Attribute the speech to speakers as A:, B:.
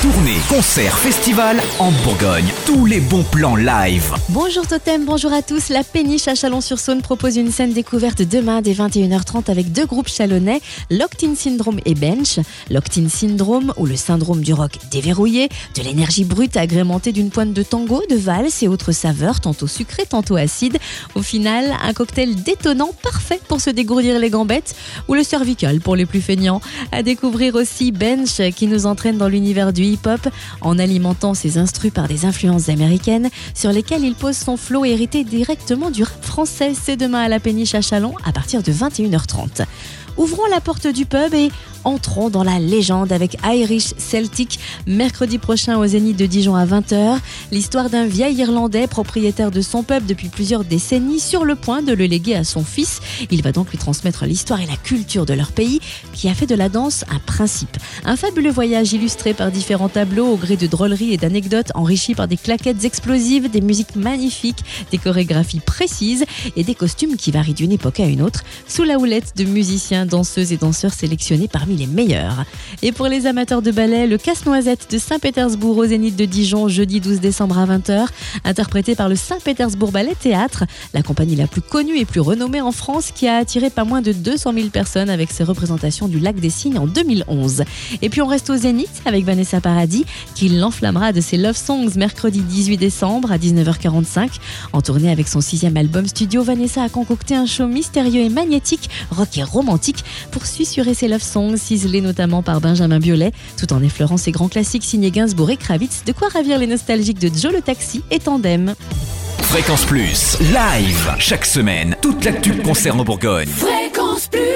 A: Tournée, concert, festival en Bourgogne. Tous les bons plans live.
B: Bonjour Totem, bonjour à tous. La péniche à Chalon-sur-Saône propose une scène découverte demain dès 21h30 avec deux groupes chalonnais, Locked-in Syndrome et Bench. Locked-in Syndrome, ou le syndrome du rock déverrouillé, de l'énergie brute agrémentée d'une pointe de tango, de valse et autres saveurs, tantôt sucrées, tantôt acides. Au final, un cocktail détonnant parfait pour se dégourdir les gambettes, ou le cervical pour les plus feignants. À découvrir aussi Bench qui nous entraîne dans l'univers du hip-hop en alimentant ses instrus par des influences américaines sur lesquelles il pose son flow hérité directement du rap français. C'est demain à la péniche à Chalon à partir de 21h30. Ouvrons la porte du pub et entrons dans la légende avec Irish Celtic mercredi prochain au Zénith de Dijon à 20h. L'histoire d'un vieil Irlandais propriétaire de son pub depuis plusieurs décennies sur le point de le léguer à son fils. Il va donc lui transmettre l'histoire et la culture de leur pays qui a fait de la danse un principe. Un fabuleux voyage illustré par différents tableaux au gré de drôleries et d'anecdotes enrichis par des claquettes explosives, des musiques magnifiques, des chorégraphies précises et des costumes qui varient d'une époque à une autre sous la houlette de musiciens danseuses et danseurs sélectionnés parmi les meilleurs. Et pour les amateurs de ballet, le Casse-Noisette de Saint-Pétersbourg au Zénith de Dijon, jeudi 12 décembre à 20h, interprété par le Saint-Pétersbourg Ballet Théâtre, la compagnie la plus connue et plus renommée en France qui a attiré pas moins de 200 000 personnes avec ses représentations du Lac des Cygnes en 2011. Et puis on reste au Zénith avec Vanessa Paradis qui l'enflammera de ses Love Songs mercredi 18 décembre à 19h45. En tournée avec son sixième album studio, Vanessa a concocté un show mystérieux et magnétique, rock et romantique pour susurrer ses love songs, ciselés notamment par Benjamin Biolay, tout en effleurant ses grands classiques signés Gainsbourg et Kravitz, de quoi ravir les nostalgiques de Joe le Taxi et Tandem.
A: Fréquence Plus, live, chaque semaine, toute l'actu concerne en Bourgogne.
C: Fréquence Plus